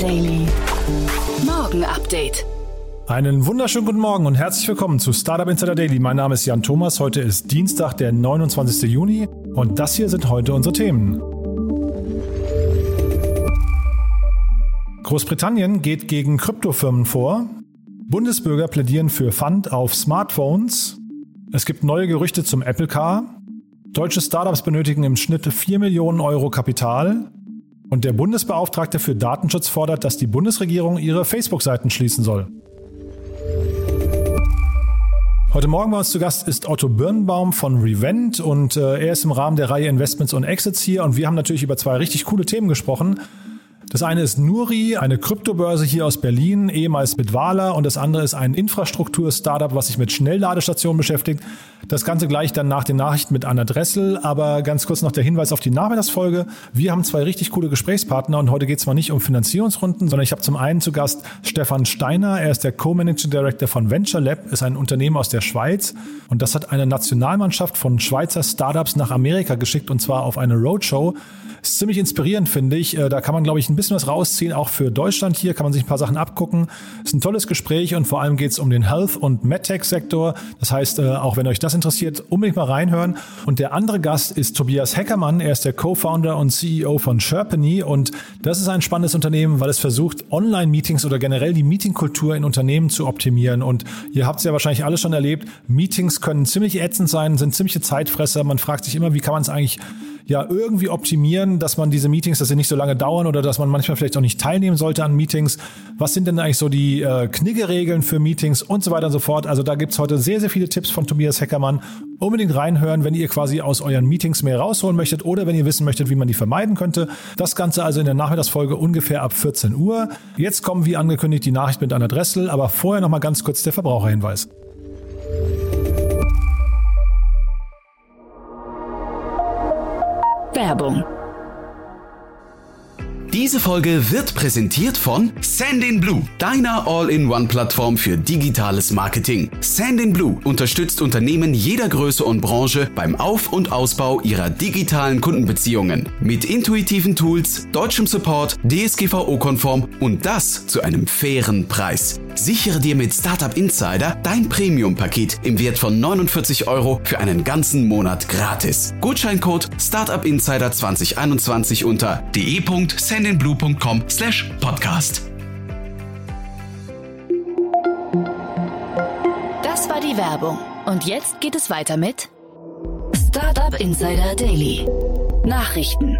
Daily. Morgen Update. Einen wunderschönen guten Morgen und herzlich willkommen zu Startup Insider Daily. Mein Name ist Jan Thomas. Heute ist Dienstag, der 29. Juni und das hier sind heute unsere Themen. Großbritannien geht gegen Kryptofirmen vor. Bundesbürger plädieren für Fund auf Smartphones. Es gibt neue Gerüchte zum Apple Car. Deutsche Startups benötigen im Schnitt 4 Millionen Euro Kapital. Und der Bundesbeauftragte für Datenschutz fordert, dass die Bundesregierung ihre Facebook-Seiten schließen soll. Heute Morgen bei uns zu Gast ist Otto Birnbaum von Revent und äh, er ist im Rahmen der Reihe Investments und Exits hier und wir haben natürlich über zwei richtig coole Themen gesprochen. Das eine ist Nuri, eine Kryptobörse hier aus Berlin, ehemals Bitwala und das andere ist ein Infrastruktur-Startup, was sich mit Schnellladestationen beschäftigt. Das Ganze gleich dann nach den Nachrichten mit Anna Dressel, aber ganz kurz noch der Hinweis auf die Nachmittagsfolge. Wir haben zwei richtig coole Gesprächspartner und heute geht es mal nicht um Finanzierungsrunden, sondern ich habe zum einen zu Gast Stefan Steiner. Er ist der Co-Managing Director von Venture Lab, ist ein Unternehmen aus der Schweiz und das hat eine Nationalmannschaft von Schweizer Startups nach Amerika geschickt und zwar auf eine Roadshow. Ist ziemlich inspirierend, finde ich. Äh, da kann man, glaube ich, ein bisschen was rausziehen, auch für Deutschland hier, kann man sich ein paar Sachen abgucken. Ist ein tolles Gespräch und vor allem geht es um den Health- und MedTech-Sektor. Das heißt, äh, auch wenn euch das interessiert, unbedingt mal reinhören. Und der andere Gast ist Tobias Heckermann. Er ist der Co-Founder und CEO von Sherpany und das ist ein spannendes Unternehmen, weil es versucht, Online-Meetings oder generell die Meetingkultur in Unternehmen zu optimieren. Und ihr habt es ja wahrscheinlich alle schon erlebt, Meetings können ziemlich ätzend sein, sind ziemliche Zeitfresser. Man fragt sich immer, wie kann man es eigentlich ja irgendwie optimieren, dass man diese Meetings, dass sie nicht so lange dauern oder dass man manchmal vielleicht auch nicht teilnehmen sollte an Meetings. Was sind denn eigentlich so die äh, Kniggeregeln für Meetings und so weiter und so fort. Also da gibt's heute sehr, sehr viele Tipps von Tobias Heckermann. Unbedingt reinhören, wenn ihr quasi aus euren Meetings mehr rausholen möchtet oder wenn ihr wissen möchtet, wie man die vermeiden könnte. Das Ganze also in der Nachmittagsfolge ungefähr ab 14 Uhr. Jetzt kommen wie angekündigt die Nachricht mit Anna Dressel, aber vorher nochmal ganz kurz der Verbraucherhinweis. Werbung. Diese Folge wird präsentiert von Sandinblue, deiner All-in-One-Plattform für digitales Marketing. Sandinblue unterstützt Unternehmen jeder Größe und Branche beim Auf- und Ausbau ihrer digitalen Kundenbeziehungen. Mit intuitiven Tools, deutschem Support, DSGVO-konform und das zu einem fairen Preis. Sichere dir mit Startup Insider dein Premium-Paket im Wert von 49 Euro für einen ganzen Monat gratis. Gutscheincode Startup Insider 2021 unter de.sendinblue.com slash podcast. Das war die Werbung. Und jetzt geht es weiter mit Startup Insider Daily. Nachrichten.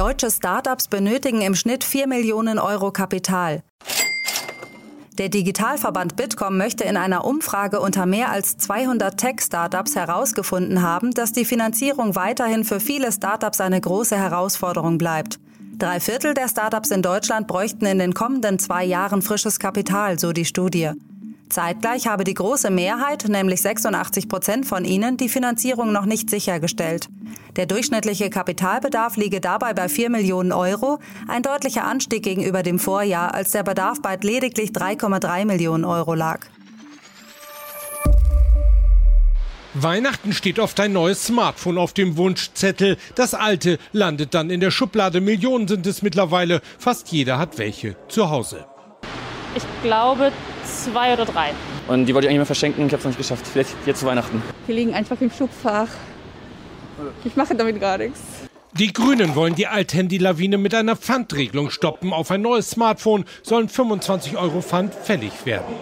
Deutsche Startups benötigen im Schnitt 4 Millionen Euro Kapital. Der Digitalverband Bitkom möchte in einer Umfrage unter mehr als 200 Tech-Startups herausgefunden haben, dass die Finanzierung weiterhin für viele Startups eine große Herausforderung bleibt. Drei Viertel der Startups in Deutschland bräuchten in den kommenden zwei Jahren frisches Kapital, so die Studie. Zeitgleich habe die große Mehrheit, nämlich 86 Prozent von ihnen, die Finanzierung noch nicht sichergestellt. Der durchschnittliche Kapitalbedarf liege dabei bei 4 Millionen Euro, ein deutlicher Anstieg gegenüber dem Vorjahr, als der Bedarf bei lediglich 3,3 Millionen Euro lag. Weihnachten steht oft ein neues Smartphone auf dem Wunschzettel. Das alte landet dann in der Schublade. Millionen sind es mittlerweile. Fast jeder hat welche zu Hause. Ich glaube zwei oder drei. Und die wollte ich eigentlich mal verschenken, ich habe es noch nicht geschafft. Vielleicht jetzt zu Weihnachten. Die liegen einfach im Schubfach. Ich mache damit gar nichts. Die Grünen wollen die Althandy-Lawine mit einer Pfandregelung stoppen. Auf ein neues Smartphone sollen 25 Euro Pfand fällig werden.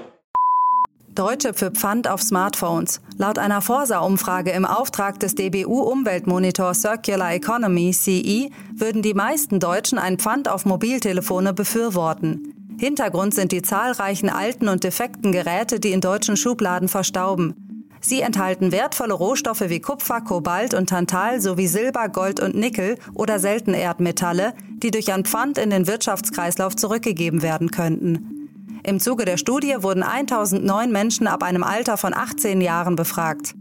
Deutsche für Pfand auf Smartphones. Laut einer Forsa-Umfrage im Auftrag des DBU-Umweltmonitor Circular Economy CE würden die meisten Deutschen ein Pfand auf Mobiltelefone befürworten. Hintergrund sind die zahlreichen alten und defekten Geräte, die in deutschen Schubladen verstauben. Sie enthalten wertvolle Rohstoffe wie Kupfer, Kobalt und Tantal sowie Silber, Gold und Nickel oder Seltenerdmetalle, die durch ein Pfand in den Wirtschaftskreislauf zurückgegeben werden könnten. Im Zuge der Studie wurden 1009 Menschen ab einem Alter von 18 Jahren befragt.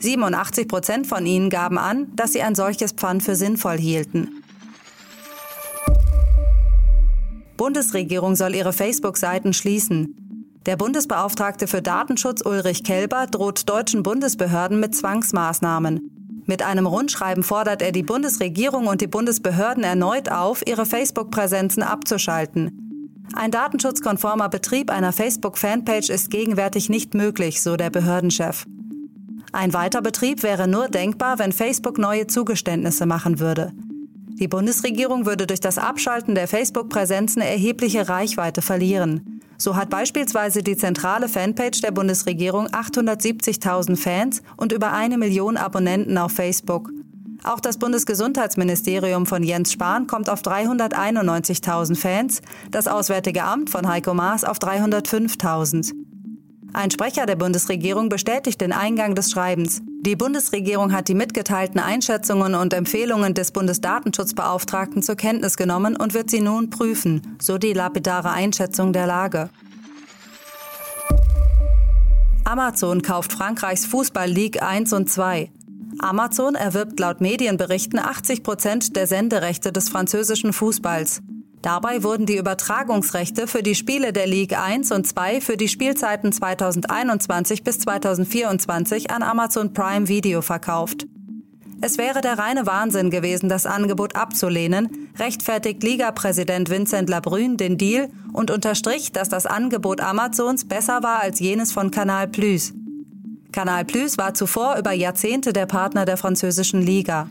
87 Prozent von ihnen gaben an, dass sie ein solches Pfand für sinnvoll hielten. Bundesregierung soll ihre Facebook-Seiten schließen. Der Bundesbeauftragte für Datenschutz Ulrich Kelber droht deutschen Bundesbehörden mit Zwangsmaßnahmen. Mit einem Rundschreiben fordert er die Bundesregierung und die Bundesbehörden erneut auf, ihre Facebook-Präsenzen abzuschalten. Ein datenschutzkonformer Betrieb einer Facebook-Fanpage ist gegenwärtig nicht möglich, so der Behördenchef. Ein Weiterbetrieb wäre nur denkbar, wenn Facebook neue Zugeständnisse machen würde. Die Bundesregierung würde durch das Abschalten der Facebook-Präsenzen erhebliche Reichweite verlieren. So hat beispielsweise die zentrale Fanpage der Bundesregierung 870.000 Fans und über eine Million Abonnenten auf Facebook. Auch das Bundesgesundheitsministerium von Jens Spahn kommt auf 391.000 Fans, das Auswärtige Amt von Heiko Maas auf 305.000. Ein Sprecher der Bundesregierung bestätigt den Eingang des Schreibens. Die Bundesregierung hat die mitgeteilten Einschätzungen und Empfehlungen des Bundesdatenschutzbeauftragten zur Kenntnis genommen und wird sie nun prüfen, so die lapidare Einschätzung der Lage. Amazon kauft Frankreichs Fußball League 1 und 2. Amazon erwirbt laut Medienberichten 80 Prozent der Senderechte des französischen Fußballs. Dabei wurden die Übertragungsrechte für die Spiele der League 1 und 2 für die Spielzeiten 2021 bis 2024 an Amazon Prime Video verkauft. Es wäre der reine Wahnsinn gewesen, das Angebot abzulehnen, rechtfertigt Liga-Präsident Vincent Labrune den Deal und unterstrich, dass das Angebot Amazons besser war als jenes von Canal Plus. Canal Plus war zuvor über Jahrzehnte der Partner der französischen Liga.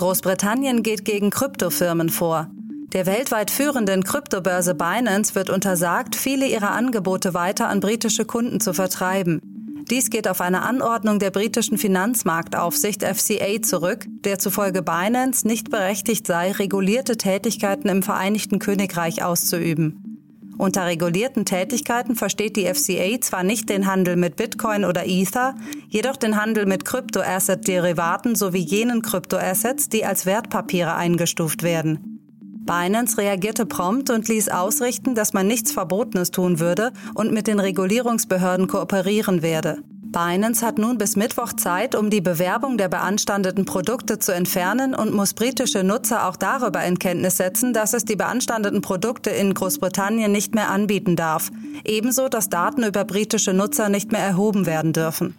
Großbritannien geht gegen Kryptofirmen vor. Der weltweit führenden Kryptobörse Binance wird untersagt, viele ihrer Angebote weiter an britische Kunden zu vertreiben. Dies geht auf eine Anordnung der britischen Finanzmarktaufsicht FCA zurück, der zufolge Binance nicht berechtigt sei, regulierte Tätigkeiten im Vereinigten Königreich auszuüben. Unter regulierten Tätigkeiten versteht die FCA zwar nicht den Handel mit Bitcoin oder Ether, jedoch den Handel mit Kryptoasset-Derivaten sowie jenen Kryptoassets, die als Wertpapiere eingestuft werden. Binance reagierte prompt und ließ ausrichten, dass man nichts Verbotenes tun würde und mit den Regulierungsbehörden kooperieren werde. Binance hat nun bis Mittwoch Zeit, um die Bewerbung der beanstandeten Produkte zu entfernen und muss britische Nutzer auch darüber in Kenntnis setzen, dass es die beanstandeten Produkte in Großbritannien nicht mehr anbieten darf. Ebenso, dass Daten über britische Nutzer nicht mehr erhoben werden dürfen.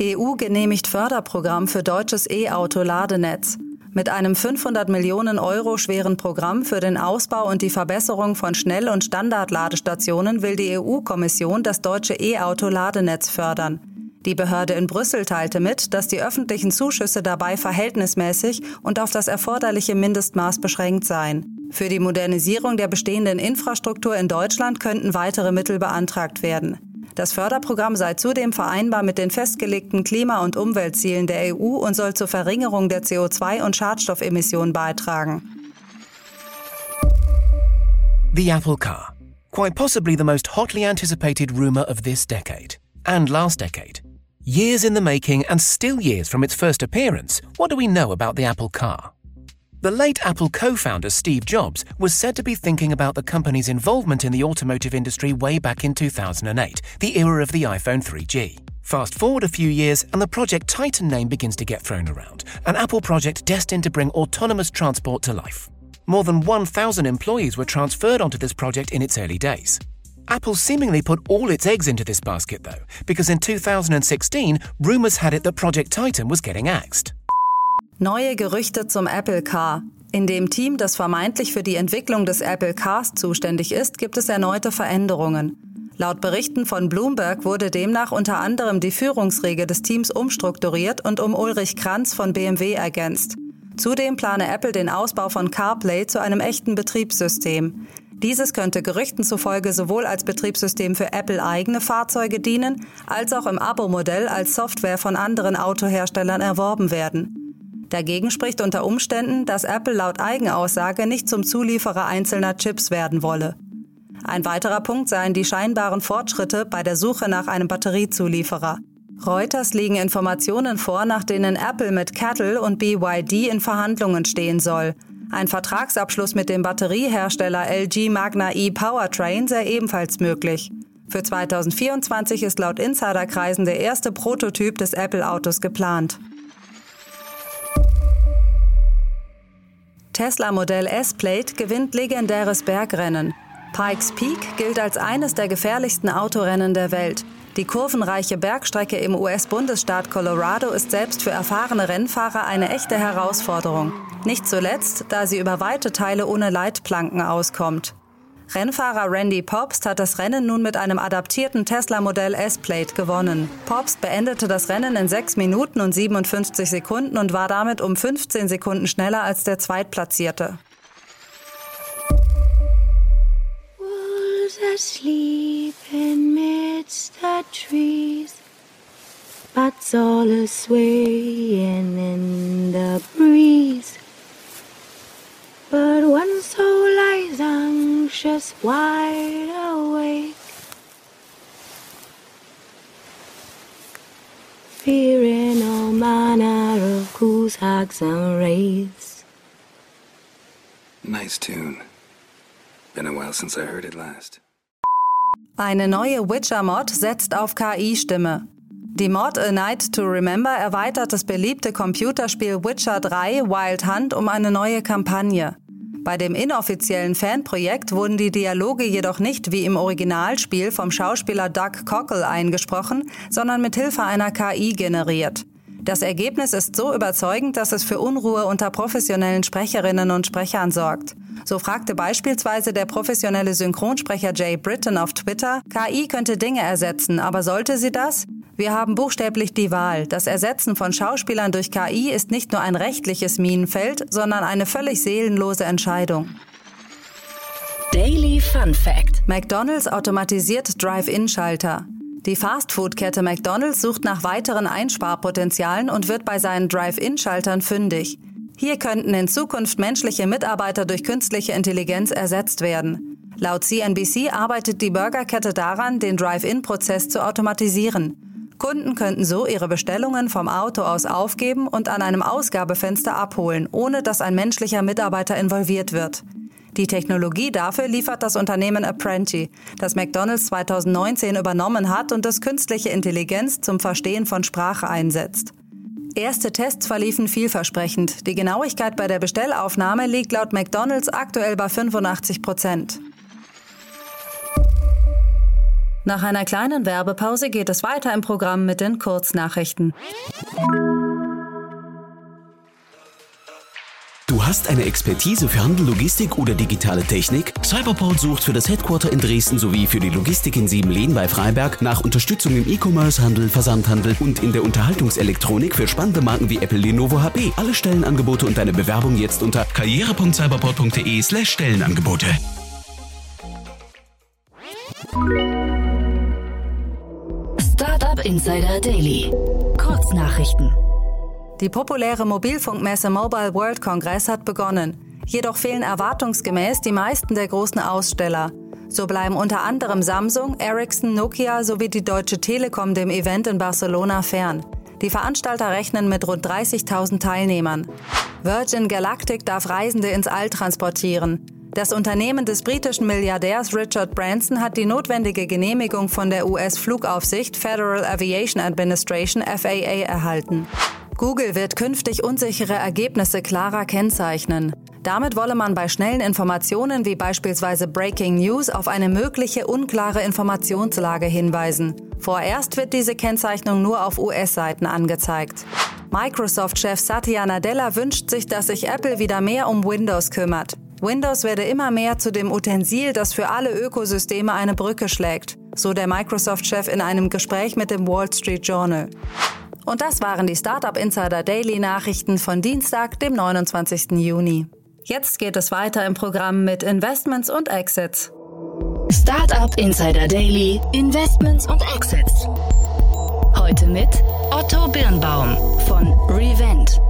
EU genehmigt Förderprogramm für deutsches E-Auto-Ladenetz. Mit einem 500 Millionen Euro schweren Programm für den Ausbau und die Verbesserung von Schnell- und Standardladestationen will die EU-Kommission das deutsche E-Auto-Ladenetz fördern. Die Behörde in Brüssel teilte mit, dass die öffentlichen Zuschüsse dabei verhältnismäßig und auf das erforderliche Mindestmaß beschränkt seien. Für die Modernisierung der bestehenden Infrastruktur in Deutschland könnten weitere Mittel beantragt werden. Das Förderprogramm sei zudem vereinbar mit den festgelegten Klima- und Umweltzielen der EU und soll zur Verringerung der CO2- und Schadstoffemissionen beitragen. The Apple Car. Quite possibly the most hotly anticipated rumor of this decade and last decade. Years in the making and still years from its first appearance, what do we know about the Apple Car? The late Apple co founder Steve Jobs was said to be thinking about the company's involvement in the automotive industry way back in 2008, the era of the iPhone 3G. Fast forward a few years, and the Project Titan name begins to get thrown around, an Apple project destined to bring autonomous transport to life. More than 1,000 employees were transferred onto this project in its early days. Apple seemingly put all its eggs into this basket, though, because in 2016, rumours had it that Project Titan was getting axed. Neue Gerüchte zum Apple Car. In dem Team, das vermeintlich für die Entwicklung des Apple Cars zuständig ist, gibt es erneute Veränderungen. Laut Berichten von Bloomberg wurde demnach unter anderem die Führungsriege des Teams umstrukturiert und um Ulrich Kranz von BMW ergänzt. Zudem plane Apple den Ausbau von CarPlay zu einem echten Betriebssystem. Dieses könnte Gerüchten zufolge sowohl als Betriebssystem für Apple eigene Fahrzeuge dienen, als auch im Abo-Modell als Software von anderen Autoherstellern erworben werden. Dagegen spricht unter Umständen, dass Apple laut Eigenaussage nicht zum Zulieferer einzelner Chips werden wolle. Ein weiterer Punkt seien die scheinbaren Fortschritte bei der Suche nach einem Batteriezulieferer. Reuters liegen Informationen vor, nach denen Apple mit Cattle und BYD in Verhandlungen stehen soll. Ein Vertragsabschluss mit dem Batteriehersteller LG Magna E Powertrain sei ebenfalls möglich. Für 2024 ist laut Insiderkreisen der erste Prototyp des Apple-Autos geplant. Tesla Modell S-Plate gewinnt legendäres Bergrennen. Pikes Peak gilt als eines der gefährlichsten Autorennen der Welt. Die kurvenreiche Bergstrecke im US-Bundesstaat Colorado ist selbst für erfahrene Rennfahrer eine echte Herausforderung. Nicht zuletzt, da sie über weite Teile ohne Leitplanken auskommt. Rennfahrer Randy Popst hat das Rennen nun mit einem adaptierten Tesla Modell S-Plate gewonnen. Popst beendete das Rennen in 6 Minuten und 57 Sekunden und war damit um 15 Sekunden schneller als der Zweitplatzierte. asleep amidst the trees. Bats all are swaying in the breeze. But one soul lies anxious, wide awake. Fearing all manner of ghouls, hags, and wraiths. Nice tune. Been a while since I heard it last. Eine neue Witcher-Mod setzt auf KI-Stimme. Die Mod A Night to Remember erweitert das beliebte Computerspiel Witcher 3 Wild Hunt um eine neue Kampagne. Bei dem inoffiziellen Fanprojekt wurden die Dialoge jedoch nicht wie im Originalspiel vom Schauspieler Doug Cockle eingesprochen, sondern mit Hilfe einer KI generiert. Das Ergebnis ist so überzeugend, dass es für Unruhe unter professionellen Sprecherinnen und Sprechern sorgt. So fragte beispielsweise der professionelle Synchronsprecher Jay Britton auf Twitter, KI könnte Dinge ersetzen, aber sollte sie das? Wir haben buchstäblich die Wahl. Das Ersetzen von Schauspielern durch KI ist nicht nur ein rechtliches Minenfeld, sondern eine völlig seelenlose Entscheidung. Daily Fun Fact: McDonald's automatisiert Drive-In-Schalter. Die Fastfood-Kette McDonald's sucht nach weiteren Einsparpotenzialen und wird bei seinen Drive-In-Schaltern fündig. Hier könnten in Zukunft menschliche Mitarbeiter durch künstliche Intelligenz ersetzt werden. Laut CNBC arbeitet die Burgerkette daran, den Drive-In-Prozess zu automatisieren. Kunden könnten so ihre Bestellungen vom Auto aus aufgeben und an einem Ausgabefenster abholen, ohne dass ein menschlicher Mitarbeiter involviert wird. Die Technologie dafür liefert das Unternehmen Apprenti, das McDonald's 2019 übernommen hat und das künstliche Intelligenz zum Verstehen von Sprache einsetzt. Erste Tests verliefen vielversprechend. Die Genauigkeit bei der Bestellaufnahme liegt laut McDonald's aktuell bei 85 Prozent. Nach einer kleinen Werbepause geht es weiter im Programm mit den Kurznachrichten. Du hast eine Expertise für Handel, Logistik oder digitale Technik? Cyberport sucht für das Headquarter in Dresden sowie für die Logistik in Siebenlehn bei Freiberg nach Unterstützung im E-Commerce, Handel, Versandhandel und in der Unterhaltungselektronik für spannende Marken wie Apple, Lenovo, HP. Alle Stellenangebote und deine Bewerbung jetzt unter karriere.cyberport.de slash Stellenangebote. Startup Insider Daily. Kurznachrichten. Die populäre Mobilfunkmesse Mobile World Congress hat begonnen. Jedoch fehlen erwartungsgemäß die meisten der großen Aussteller. So bleiben unter anderem Samsung, Ericsson, Nokia sowie die Deutsche Telekom dem Event in Barcelona fern. Die Veranstalter rechnen mit rund 30.000 Teilnehmern. Virgin Galactic darf Reisende ins All transportieren. Das Unternehmen des britischen Milliardärs Richard Branson hat die notwendige Genehmigung von der US-Flugaufsicht Federal Aviation Administration FAA erhalten. Google wird künftig unsichere Ergebnisse klarer kennzeichnen. Damit wolle man bei schnellen Informationen wie beispielsweise Breaking News auf eine mögliche unklare Informationslage hinweisen. Vorerst wird diese Kennzeichnung nur auf US-Seiten angezeigt. Microsoft-Chef Satya Nadella wünscht sich, dass sich Apple wieder mehr um Windows kümmert. Windows werde immer mehr zu dem Utensil, das für alle Ökosysteme eine Brücke schlägt, so der Microsoft-Chef in einem Gespräch mit dem Wall Street Journal. Und das waren die Startup Insider Daily Nachrichten von Dienstag, dem 29. Juni. Jetzt geht es weiter im Programm mit Investments und Exits. Startup Insider Daily, Investments und Exits. Heute mit Otto Birnbaum von Revent.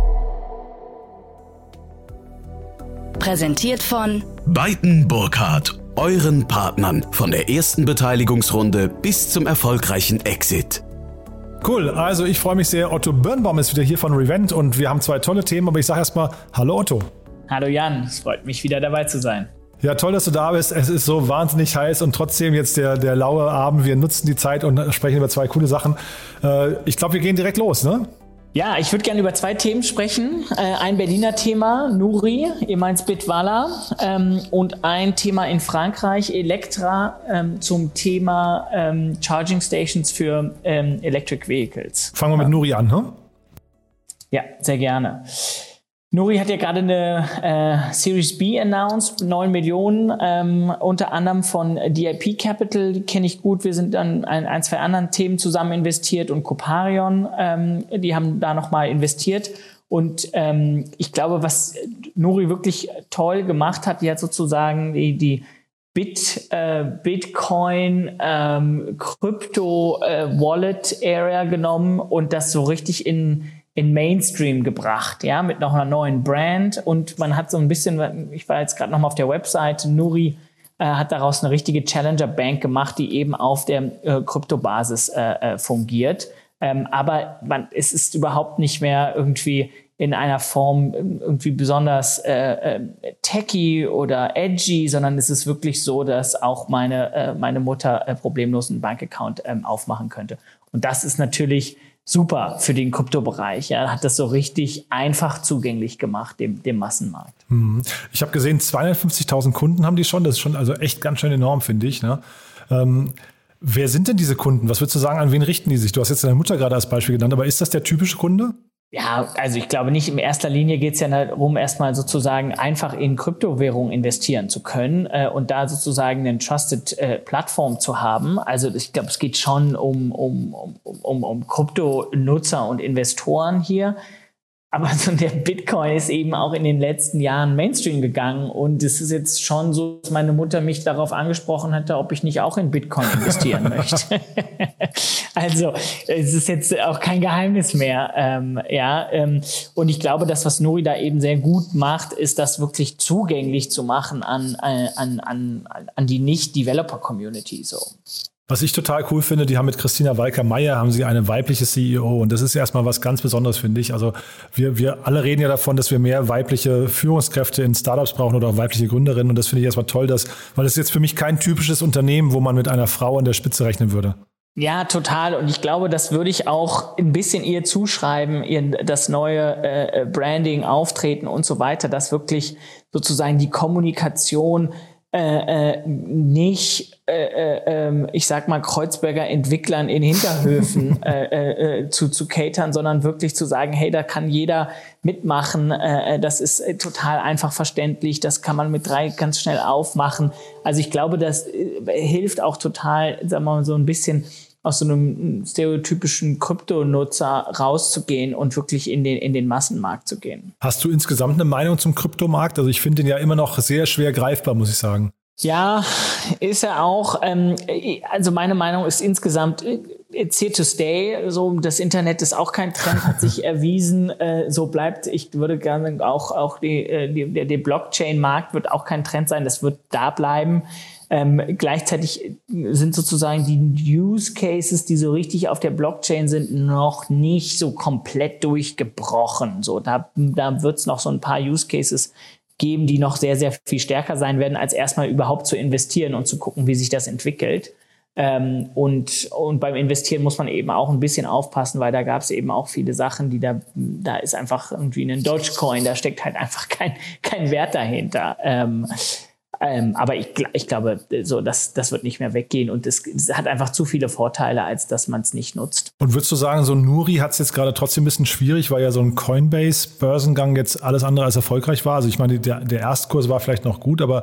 Präsentiert von Beiten Burkhardt, euren Partnern von der ersten Beteiligungsrunde bis zum erfolgreichen Exit. Cool, also ich freue mich sehr. Otto Birnbaum ist wieder hier von Revent und wir haben zwei tolle Themen, aber ich sage erstmal Hallo Otto. Hallo Jan, es freut mich wieder dabei zu sein. Ja, toll, dass du da bist. Es ist so wahnsinnig heiß und trotzdem jetzt der, der laue Abend. Wir nutzen die Zeit und sprechen über zwei coole Sachen. Äh, ich glaube, wir gehen direkt los, ne? Ja, ich würde gerne über zwei Themen sprechen. Äh, ein Berliner Thema, Nuri, ihr meint Bitwala, ähm, und ein Thema in Frankreich, Elektra, ähm, zum Thema ähm, Charging Stations für Electric Vehicles. Fangen wir mit Nuri an, ne? Ja, sehr gerne. Nuri hat ja gerade eine äh, Series B announced, 9 Millionen, ähm, unter anderem von DIP Capital, die kenne ich gut. Wir sind an ein, ein, zwei anderen Themen zusammen investiert und Coparion, ähm, die haben da nochmal investiert. Und ähm, ich glaube, was Nuri wirklich toll gemacht hat, die hat sozusagen die, die Bit, äh, Bitcoin, ähm, Crypto äh, Wallet Area genommen und das so richtig in in Mainstream gebracht, ja, mit noch einer neuen Brand. Und man hat so ein bisschen, ich war jetzt gerade noch mal auf der Website, Nuri äh, hat daraus eine richtige Challenger Bank gemacht, die eben auf der äh, Kryptobasis äh, äh, fungiert. Ähm, aber man, es ist überhaupt nicht mehr irgendwie in einer Form irgendwie besonders äh, äh, techy oder edgy, sondern es ist wirklich so, dass auch meine, äh, meine Mutter äh, problemlos einen Bankaccount ähm, aufmachen könnte. Und das ist natürlich super für den Kryptobereich. Er hat das so richtig einfach zugänglich gemacht, dem, dem Massenmarkt. Mhm. Ich habe gesehen, 250.000 Kunden haben die schon. Das ist schon also echt ganz schön enorm, finde ich. Ne? Ähm, wer sind denn diese Kunden? Was würdest du sagen, an wen richten die sich? Du hast jetzt deine Mutter gerade als Beispiel genannt, aber ist das der typische Kunde? Ja, also ich glaube nicht, in erster Linie geht es ja darum, erstmal sozusagen einfach in Kryptowährungen investieren zu können äh, und da sozusagen eine Trusted äh, Plattform zu haben. Also ich glaube, es geht schon um, um, um, um, um Kryptonutzer und Investoren hier. Aber so der Bitcoin ist eben auch in den letzten Jahren Mainstream gegangen und es ist jetzt schon so, dass meine Mutter mich darauf angesprochen hatte, ob ich nicht auch in Bitcoin investieren möchte. also es ist jetzt auch kein Geheimnis mehr, ähm, ja. Ähm, und ich glaube, das, was Nuri da eben sehr gut macht, ist das wirklich zugänglich zu machen an äh, an an an die Nicht-Developer-Community so. Was ich total cool finde, die haben mit Christina Walker-Meyer haben sie eine weibliche CEO und das ist erstmal was ganz Besonderes, finde ich. Also wir, wir alle reden ja davon, dass wir mehr weibliche Führungskräfte in Startups brauchen oder auch weibliche Gründerinnen und das finde ich erstmal toll, dass, weil es ist jetzt für mich kein typisches Unternehmen, wo man mit einer Frau an der Spitze rechnen würde. Ja, total. Und ich glaube, das würde ich auch ein bisschen ihr zuschreiben, ihr das neue äh, Branding, Auftreten und so weiter, dass wirklich sozusagen die Kommunikation äh, äh, nicht, äh, äh, ähm, ich sag mal, Kreuzberger Entwicklern in Hinterhöfen äh, äh, äh, zu, zu catern, sondern wirklich zu sagen, hey, da kann jeder mitmachen, äh, äh das ist total einfach verständlich, das kann man mit drei ganz schnell aufmachen. Also ich glaube, das hilft auch total, sagen wir mal, so ein bisschen aus so einem stereotypischen Kryptonutzer rauszugehen und wirklich in den, in den Massenmarkt zu gehen. Hast du insgesamt eine Meinung zum Kryptomarkt? Also ich finde den ja immer noch sehr schwer greifbar, muss ich sagen. Ja, ist er auch. Ähm, also meine Meinung ist insgesamt, it's here to stay. So, das Internet ist auch kein Trend, hat sich erwiesen. Äh, so bleibt, ich würde gerne auch, auch die, äh, die, der Blockchain-Markt wird auch kein Trend sein. Das wird da bleiben. Ähm, gleichzeitig sind sozusagen die Use Cases, die so richtig auf der Blockchain sind, noch nicht so komplett durchgebrochen. So, da, da wird es noch so ein paar Use Cases geben, die noch sehr, sehr viel stärker sein werden, als erstmal überhaupt zu investieren und zu gucken, wie sich das entwickelt. Ähm, und, und beim Investieren muss man eben auch ein bisschen aufpassen, weil da gab es eben auch viele Sachen, die da, da ist einfach irgendwie ein Dogecoin, da steckt halt einfach kein, kein Wert dahinter. Ähm, ähm, aber ich, ich glaube, so, das, das wird nicht mehr weggehen und es, es hat einfach zu viele Vorteile, als dass man es nicht nutzt. Und würdest du sagen, so Nuri hat es jetzt gerade trotzdem ein bisschen schwierig, weil ja so ein Coinbase-Börsengang jetzt alles andere als erfolgreich war? Also ich meine, der, der Erstkurs war vielleicht noch gut, aber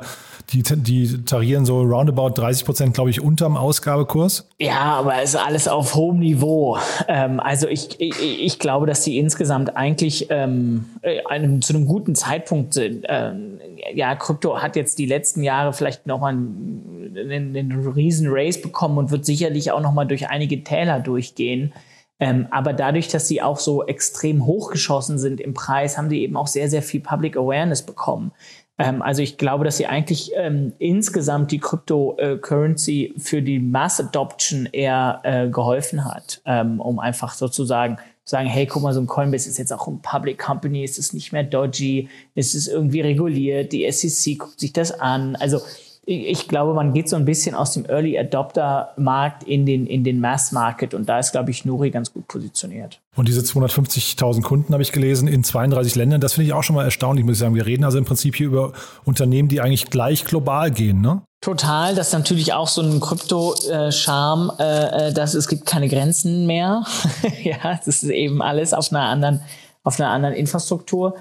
die, die tarieren so roundabout 30 Prozent, glaube ich, unterm Ausgabekurs. Ja, aber es ist alles auf hohem Niveau. Ähm, also ich, ich, ich, glaube, dass sie insgesamt eigentlich ähm, einem, zu einem guten Zeitpunkt sind. Ähm, ja, Krypto hat jetzt die letzten Jahre vielleicht nochmal einen, einen, einen riesen Race bekommen und wird sicherlich auch nochmal durch einige Täler durchgehen. Ähm, aber dadurch, dass sie auch so extrem hochgeschossen sind im Preis, haben sie eben auch sehr, sehr viel Public Awareness bekommen. Ähm, also ich glaube, dass sie eigentlich ähm, insgesamt die Cryptocurrency für die Mass Adoption eher äh, geholfen hat, ähm, um einfach sozusagen sagen, hey, guck mal, so ein Coinbase ist jetzt auch ein Public Company, es ist nicht mehr dodgy, es ist irgendwie reguliert, die SEC guckt sich das an. Also ich glaube, man geht so ein bisschen aus dem Early Adopter Markt in den, in den Mass Market und da ist, glaube ich, Nuri ganz gut positioniert. Und diese 250.000 Kunden habe ich gelesen in 32 Ländern. Das finde ich auch schon mal erstaunlich, muss ich sagen. Wir reden also im Prinzip hier über Unternehmen, die eigentlich gleich global gehen, ne? Total, das ist natürlich auch so ein Krypto-Charme, äh, äh, dass es gibt keine Grenzen mehr. ja, das ist eben alles auf einer anderen, auf einer anderen Infrastruktur.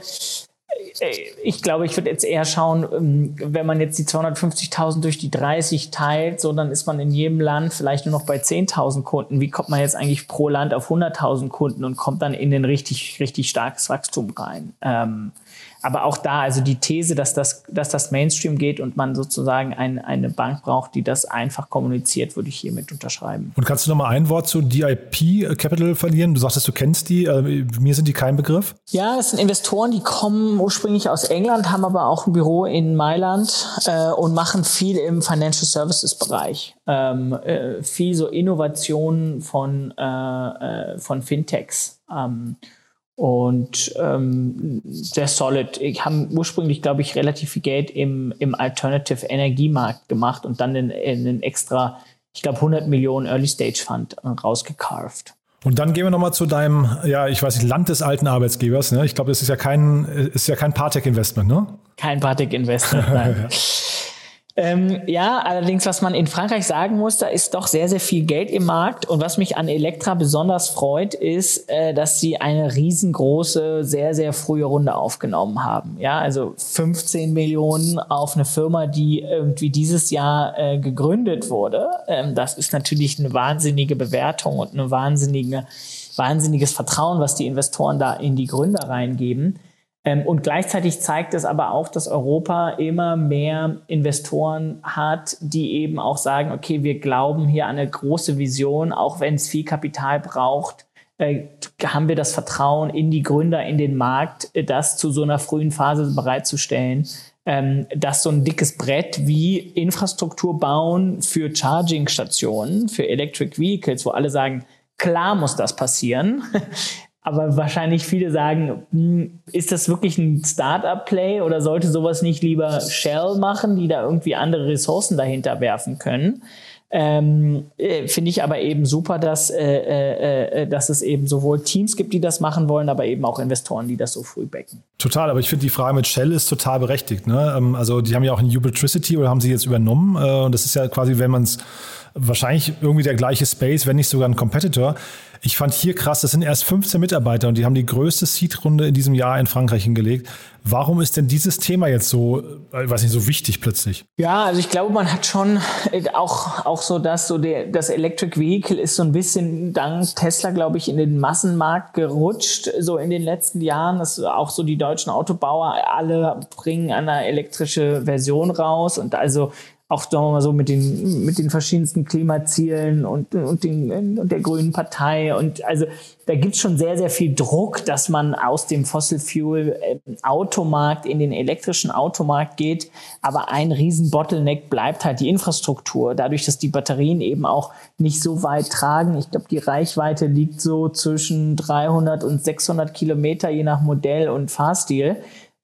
Äh, ich glaube, ich würde jetzt eher schauen, ähm, wenn man jetzt die 250.000 durch die 30 teilt, so dann ist man in jedem Land vielleicht nur noch bei 10.000 Kunden. Wie kommt man jetzt eigentlich pro Land auf 100.000 Kunden und kommt dann in den richtig, richtig starkes Wachstum rein? Ähm, aber auch da, also die These, dass das, dass das Mainstream geht und man sozusagen ein, eine Bank braucht, die das einfach kommuniziert, würde ich hiermit unterschreiben. Und kannst du noch mal ein Wort zu DIP Capital verlieren? Du sagtest, du kennst die. Äh, mir sind die kein Begriff. Ja, es sind Investoren, die kommen ursprünglich aus England, haben aber auch ein Büro in Mailand äh, und machen viel im Financial Services Bereich. Ähm, äh, viel so Innovationen von, äh, äh, von Fintechs. Ähm, und ähm, sehr solid. Ich habe ursprünglich, glaube ich, relativ viel Geld im, im Alternative Energiemarkt gemacht und dann in, in einen extra, ich glaube, 100 Millionen Early Stage Fund äh, rausgecarved. Und dann gehen wir nochmal zu deinem, ja, ich weiß nicht, Land des alten Arbeitsgebers. Ne? Ich glaube, das ist ja kein, ist ja kein Partec-Investment, ne? Kein Partec-Investment, nein. Ähm, ja, allerdings, was man in Frankreich sagen muss, da ist doch sehr, sehr viel Geld im Markt. Und was mich an Elektra besonders freut, ist, äh, dass sie eine riesengroße, sehr, sehr frühe Runde aufgenommen haben. Ja, also 15 Millionen auf eine Firma, die irgendwie dieses Jahr äh, gegründet wurde. Ähm, das ist natürlich eine wahnsinnige Bewertung und eine wahnsinnige, wahnsinniges Vertrauen, was die Investoren da in die Gründer reingeben. Ähm, und gleichzeitig zeigt es aber auch, dass Europa immer mehr Investoren hat, die eben auch sagen, okay, wir glauben hier an eine große Vision, auch wenn es viel Kapital braucht, äh, haben wir das Vertrauen in die Gründer, in den Markt, äh, das zu so einer frühen Phase bereitzustellen, ähm, dass so ein dickes Brett wie Infrastruktur bauen für Charging-Stationen, für Electric Vehicles, wo alle sagen, klar muss das passieren, aber wahrscheinlich viele sagen, hm, ist das wirklich ein Startup-Play oder sollte sowas nicht lieber Shell machen, die da irgendwie andere Ressourcen dahinter werfen können? Ähm, äh, Finde ich aber eben super, dass, äh, äh, äh, dass es eben sowohl Teams gibt, die das machen wollen, aber eben auch Investoren, die das so früh backen. Total, aber ich finde die Frage mit Shell ist total berechtigt. Ne? Ähm, also die haben ja auch ein Ubitricity oder haben sie jetzt übernommen. Äh, und das ist ja quasi, wenn man es wahrscheinlich irgendwie der gleiche Space, wenn nicht sogar ein Competitor. Ich fand hier krass, das sind erst 15 Mitarbeiter und die haben die größte Seed-Runde in diesem Jahr in Frankreich hingelegt. Warum ist denn dieses Thema jetzt so, äh, weiß nicht, so wichtig plötzlich? Ja, also ich glaube, man hat schon äh, auch, auch so, dass so der, das Electric Vehicle ist so ein bisschen dank Tesla, glaube ich, in den Massenmarkt gerutscht, so in den letzten Jahren. Das auch so die deutschen Autobauer alle bringen eine elektrische Version raus und also auch sagen wir mal so mit den mit den verschiedensten Klimazielen und und, den, und der Grünen Partei und also da gibt's schon sehr sehr viel Druck, dass man aus dem Fossil Fuel ähm, Automarkt in den elektrischen Automarkt geht, aber ein riesen Bottleneck bleibt halt die Infrastruktur, dadurch, dass die Batterien eben auch nicht so weit tragen. Ich glaube, die Reichweite liegt so zwischen 300 und 600 Kilometer je nach Modell und Fahrstil.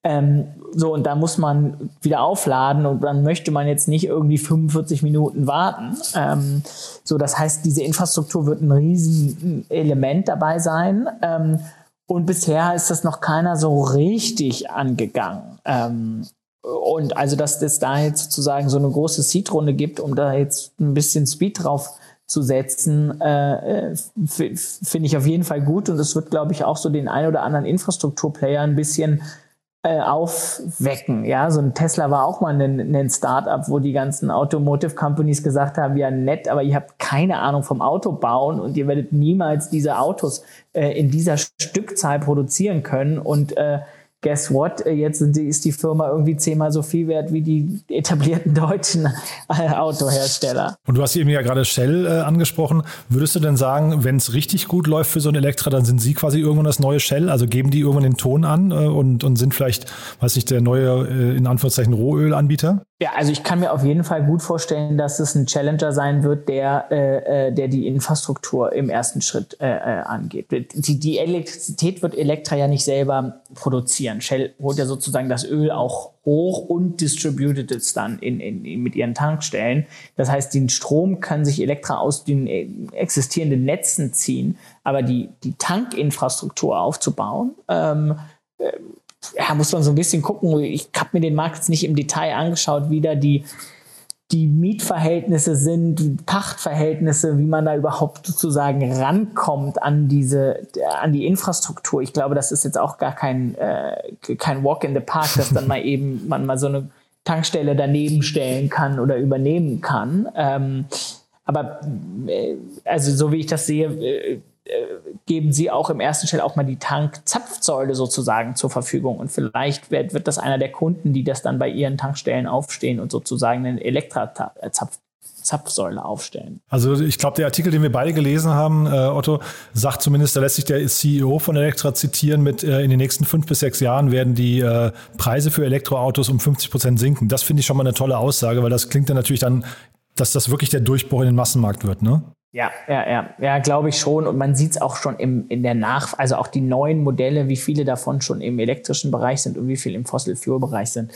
Ähm, so, und da muss man wieder aufladen und dann möchte man jetzt nicht irgendwie 45 Minuten warten. Ähm, so, das heißt, diese Infrastruktur wird ein Riesenelement dabei sein. Ähm, und bisher ist das noch keiner so richtig angegangen. Ähm, und also, dass es da jetzt sozusagen so eine große Seed-Runde gibt, um da jetzt ein bisschen Speed drauf zu setzen, äh, äh finde ich auf jeden Fall gut. Und es wird, glaube ich, auch so den ein oder anderen Infrastrukturplayer ein bisschen aufwecken. Ja, so ein Tesla war auch mal ein, ein Startup, wo die ganzen Automotive Companies gesagt haben, ja nett, aber ihr habt keine Ahnung vom Autobauen und ihr werdet niemals diese Autos äh, in dieser Stückzahl produzieren können und äh, guess what, äh, jetzt ist die Firma irgendwie zehnmal so viel wert wie die etablierten deutschen äh, Autohersteller. Und du hast eben ja gerade Shell äh, angesprochen. Würdest du denn sagen, wenn es richtig gut läuft für so ein Elektra, dann sind sie quasi irgendwann das neue Shell? Also geben die irgendwann den Ton an äh, und, und sind vielleicht, weiß nicht, der neue, äh, in Anführungszeichen, Rohölanbieter? Ja, also ich kann mir auf jeden Fall gut vorstellen, dass es ein Challenger sein wird, der, der die Infrastruktur im ersten Schritt angeht. Die, die Elektrizität wird Elektra ja nicht selber produzieren produzieren. Shell holt ja sozusagen das Öl auch hoch und distributed es dann in, in, in, mit ihren Tankstellen. Das heißt, den Strom kann sich Elektra aus den äh, existierenden Netzen ziehen, aber die, die Tankinfrastruktur aufzubauen, ähm, äh, ja, muss man so ein bisschen gucken. Ich habe mir den Markt jetzt nicht im Detail angeschaut, wie da die die Mietverhältnisse sind, Pachtverhältnisse, wie man da überhaupt sozusagen rankommt an diese, an die Infrastruktur. Ich glaube, das ist jetzt auch gar kein, äh, kein Walk in the Park, dass dann mal eben man mal so eine Tankstelle daneben stellen kann oder übernehmen kann. Ähm, aber äh, also so wie ich das sehe, äh, äh, geben Sie auch im ersten Schritt auch mal die Tankzapfsäule sozusagen zur Verfügung. Und vielleicht wird, wird das einer der Kunden, die das dann bei ihren Tankstellen aufstehen und sozusagen eine Elektrazapf Zapfsäule aufstellen. Also ich glaube, der Artikel, den wir beide gelesen haben, äh, Otto, sagt zumindest, da lässt sich der CEO von Elektra zitieren mit, äh, in den nächsten fünf bis sechs Jahren werden die äh, Preise für Elektroautos um 50 Prozent sinken. Das finde ich schon mal eine tolle Aussage, weil das klingt dann natürlich dann, dass das wirklich der Durchbruch in den Massenmarkt wird, ne? Ja, ja, ja, ja, glaube ich schon. Und man sieht es auch schon im, in der Nach, also auch die neuen Modelle, wie viele davon schon im elektrischen Bereich sind und wie viel im Fossil Fuel Bereich sind.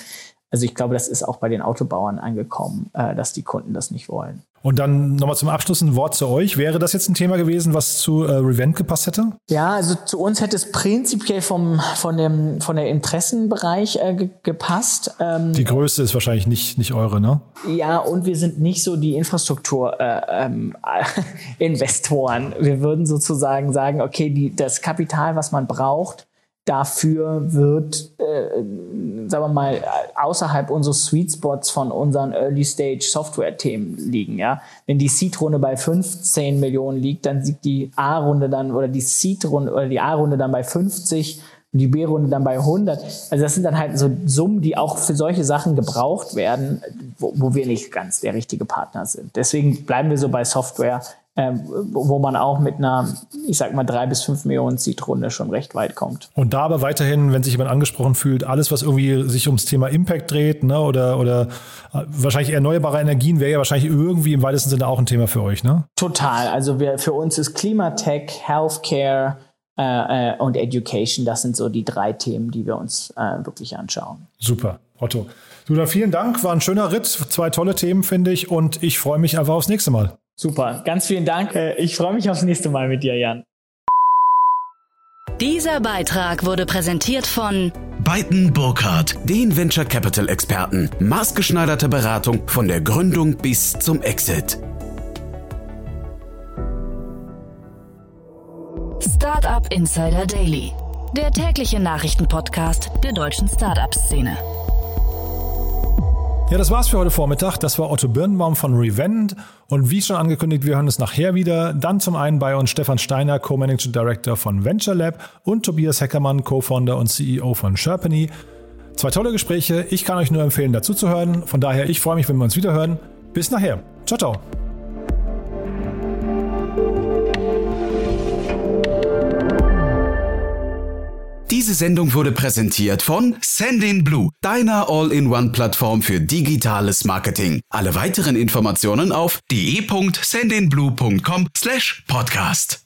Also ich glaube, das ist auch bei den Autobauern angekommen, äh, dass die Kunden das nicht wollen. Und dann nochmal zum Abschluss ein Wort zu euch. Wäre das jetzt ein Thema gewesen, was zu äh, Revent gepasst hätte? Ja, also zu uns hätte es prinzipiell vom, von, dem, von der Interessenbereich äh, ge gepasst. Ähm, die Größe ist wahrscheinlich nicht, nicht eure, ne? Ja, und wir sind nicht so die Infrastruktur-Investoren. Äh, ähm, wir würden sozusagen sagen, okay, die, das Kapital, was man braucht, dafür wird, äh, sagen wir mal, außerhalb unseres Sweet Spots von unseren Early Stage Software Themen liegen. Ja, wenn die Seed Runde bei 15 Millionen liegt, dann liegt die A Runde dann oder die Seed Runde oder die A Runde dann bei 50 und die B Runde dann bei 100. Also das sind dann halt so Summen, die auch für solche Sachen gebraucht werden, wo, wo wir nicht ganz der richtige Partner sind. Deswegen bleiben wir so bei Software ähm, wo man auch mit einer, ich sag mal, drei bis fünf Millionen Seed-Runde schon recht weit kommt. Und da aber weiterhin, wenn sich jemand angesprochen fühlt, alles, was irgendwie sich ums Thema Impact dreht, ne, oder, oder äh, wahrscheinlich erneuerbare Energien wäre ja wahrscheinlich irgendwie im weitesten Sinne auch ein Thema für euch, ne? Total. Also wir, für uns ist Klimatech, Healthcare, äh, äh, und Education. Das sind so die drei Themen, die wir uns äh, wirklich anschauen. Super, Otto. Du, dann vielen Dank. War ein schöner Ritt. Zwei tolle Themen, finde ich. Und ich freue mich einfach aufs nächste Mal. Super, ganz vielen Dank. Äh, ich freue mich aufs nächste Mal mit dir, Jan. Dieser Beitrag wurde präsentiert von Beiten Burkhardt, den Venture Capital Experten. Maßgeschneiderte Beratung von der Gründung bis zum Exit. Startup Insider Daily, der tägliche Nachrichtenpodcast der deutschen Startup-Szene. Ja, das war's für heute Vormittag. Das war Otto Birnbaum von Revent. Und wie schon angekündigt, wir hören es nachher wieder. Dann zum einen bei uns Stefan Steiner, Co-Managing Director von Venture Lab und Tobias Heckermann, Co-Founder und CEO von Sherpany. Zwei tolle Gespräche. Ich kann euch nur empfehlen, dazu zu hören. Von daher, ich freue mich, wenn wir uns wieder hören. Bis nachher. Ciao, ciao. Diese Sendung wurde präsentiert von Sendin Blue, deiner All-in-One-Plattform für digitales Marketing. Alle weiteren Informationen auf de.sendinblue.com/podcast.